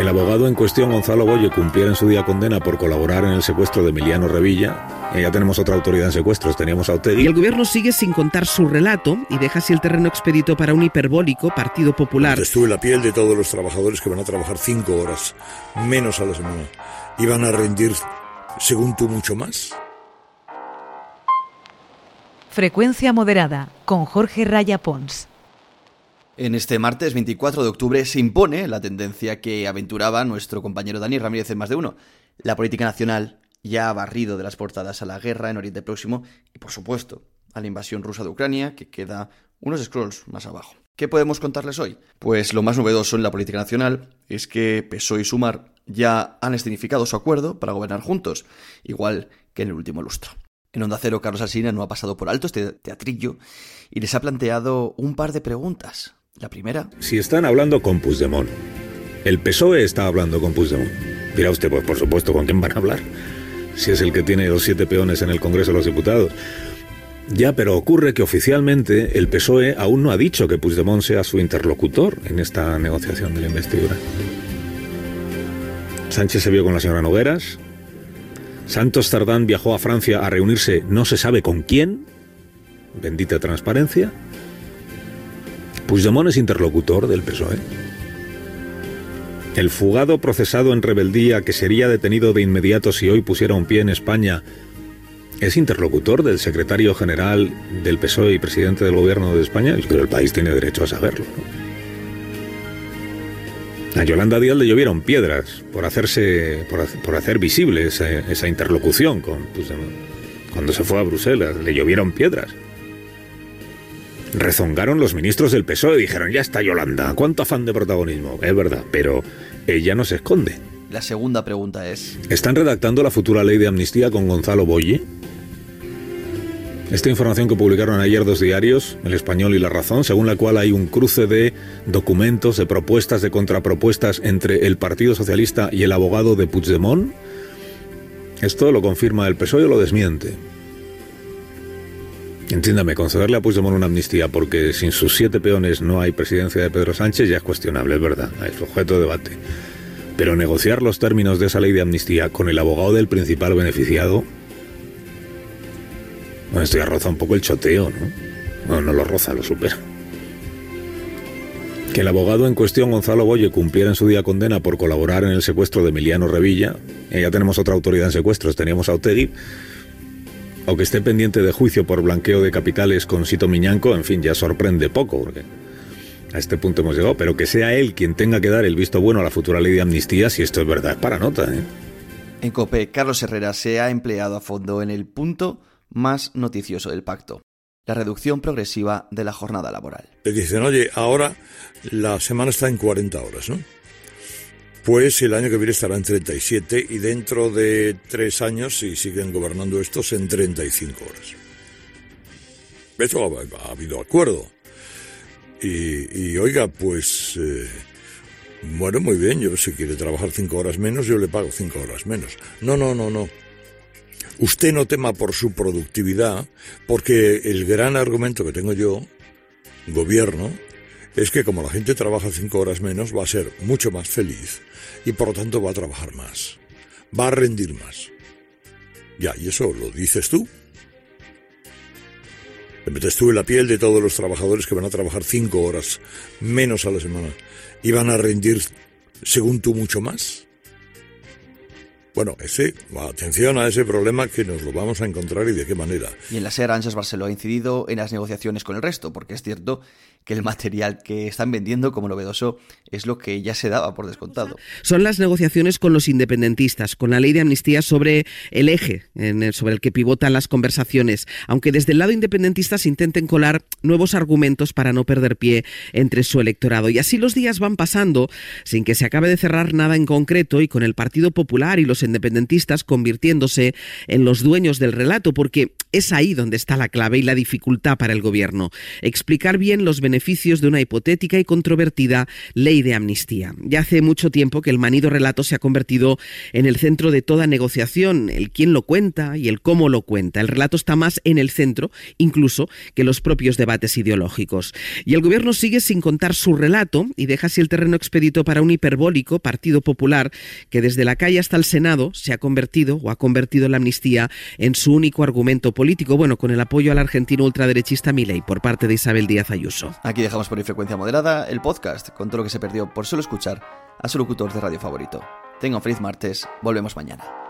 Que el abogado en cuestión, Gonzalo Boye, cumpliera en su día condena por colaborar en el secuestro de Emiliano Revilla. Eh, ya tenemos otra autoridad en secuestros, teníamos a Otegui. Y el gobierno sigue sin contar su relato y deja así el terreno expedito para un hiperbólico Partido Popular. Estuve en la piel de todos los trabajadores que van a trabajar cinco horas menos a la semana y van a rendir, según tú, mucho más. Frecuencia moderada con Jorge Raya Pons. En este martes 24 de octubre se impone la tendencia que aventuraba nuestro compañero Dani Ramírez en más de uno. La política nacional ya ha barrido de las portadas a la guerra en Oriente Próximo y, por supuesto, a la invasión rusa de Ucrania, que queda unos scrolls más abajo. ¿Qué podemos contarles hoy? Pues lo más novedoso en la política nacional es que PSOE y Sumar ya han escenificado su acuerdo para gobernar juntos, igual que en el último lustro. En Onda Cero, Carlos Alsina no ha pasado por alto este teatrillo y les ha planteado un par de preguntas la primera. Si están hablando con Puigdemont, el PSOE está hablando con Puigdemont. Dirá usted, pues por supuesto, ¿con quién van a hablar? Si es el que tiene los siete peones en el Congreso de los Diputados. Ya, pero ocurre que oficialmente el PSOE aún no ha dicho que Puigdemont sea su interlocutor en esta negociación de la investidura. Sánchez se vio con la señora Nogueras. Santos Tardán viajó a Francia a reunirse no se sabe con quién. Bendita transparencia. Puigdemont es interlocutor del PSOE. El fugado procesado en rebeldía que sería detenido de inmediato si hoy pusiera un pie en España es interlocutor del secretario general del PSOE y presidente del gobierno de España. Pero el país tiene derecho a saberlo. A Yolanda Díaz le llovieron piedras por hacerse, por, hacer visible esa, esa interlocución con Puigdemont. Cuando se fue a Bruselas, le llovieron piedras. Rezongaron los ministros del PSOE y dijeron, ya está Yolanda, cuánto afán de protagonismo. Es verdad, pero ella no se esconde. La segunda pregunta es... ¿Están redactando la futura ley de amnistía con Gonzalo Boye? Esta información que publicaron ayer dos diarios, El Español y La Razón, según la cual hay un cruce de documentos, de propuestas, de contrapropuestas entre el Partido Socialista y el abogado de Puigdemont, esto lo confirma el PSOE o lo desmiente. Entiéndame, concederle a Puigdemont una amnistía porque sin sus siete peones no hay presidencia de Pedro Sánchez ya es cuestionable, es verdad, es objeto de debate. Pero negociar los términos de esa ley de amnistía con el abogado del principal beneficiado... Bueno, esto ya roza un poco el choteo, ¿no? Bueno, no lo roza, lo supera. Que el abogado en cuestión, Gonzalo Boye, cumpliera en su día condena por colaborar en el secuestro de Emiliano Revilla. Eh, ya tenemos otra autoridad en secuestros, teníamos a Otegui aunque esté pendiente de juicio por blanqueo de capitales con Sito Miñanco, en fin, ya sorprende poco, porque a este punto hemos llegado, pero que sea él quien tenga que dar el visto bueno a la futura ley de amnistía, si esto es verdad, es para nota. ¿eh? En COPE, Carlos Herrera se ha empleado a fondo en el punto más noticioso del pacto, la reducción progresiva de la jornada laboral. Le dicen, oye, ahora la semana está en 40 horas, ¿no? Pues el año que viene estará en 37 y dentro de tres años, si siguen gobernando estos, en 35 horas. Eso ha, habido acuerdo. Y, oiga, pues, eh, bueno, muy bien, yo si quiere trabajar cinco horas menos, yo le pago cinco horas menos. No, no, no, no. Usted no tema por su productividad, porque el gran argumento que tengo yo, gobierno, es que como la gente trabaja cinco horas menos, va a ser mucho más feliz y por lo tanto va a trabajar más, va a rendir más. Ya, y eso lo dices tú. Te metes tú en la piel de todos los trabajadores que van a trabajar cinco horas menos a la semana y van a rendir, según tú, mucho más. Bueno, ese, atención a ese problema que nos lo vamos a encontrar y de qué manera. Y en la SER Ángels Barceló ha incidido en las negociaciones con el resto, porque es cierto que el material que están vendiendo como novedoso es lo que ya se daba por descontado. Son las negociaciones con los independentistas, con la ley de amnistía sobre el eje sobre el que pivotan las conversaciones, aunque desde el lado independentista se intenten colar nuevos argumentos para no perder pie entre su electorado. Y así los días van pasando sin que se acabe de cerrar nada en concreto y con el Partido Popular y los independentistas convirtiéndose en los dueños del relato, porque es ahí donde está la clave y la dificultad para el gobierno. Explicar bien los beneficios de una hipotética y controvertida ley de amnistía. Ya hace mucho tiempo que el manido relato se ha convertido en el centro de toda negociación, el quién lo cuenta y el cómo lo cuenta. El relato está más en el centro, incluso, que los propios debates ideológicos. Y el gobierno sigue sin contar su relato y deja así el terreno expedito para un hiperbólico Partido Popular que desde la calle hasta el Senado se ha convertido o ha convertido la amnistía en su único argumento político, bueno, con el apoyo al argentino ultraderechista Milei por parte de Isabel Díaz Ayuso. Aquí dejamos por frecuencia moderada el podcast con todo lo que se perdió por solo escuchar a su locutor de radio favorito. Tenga un feliz martes, volvemos mañana.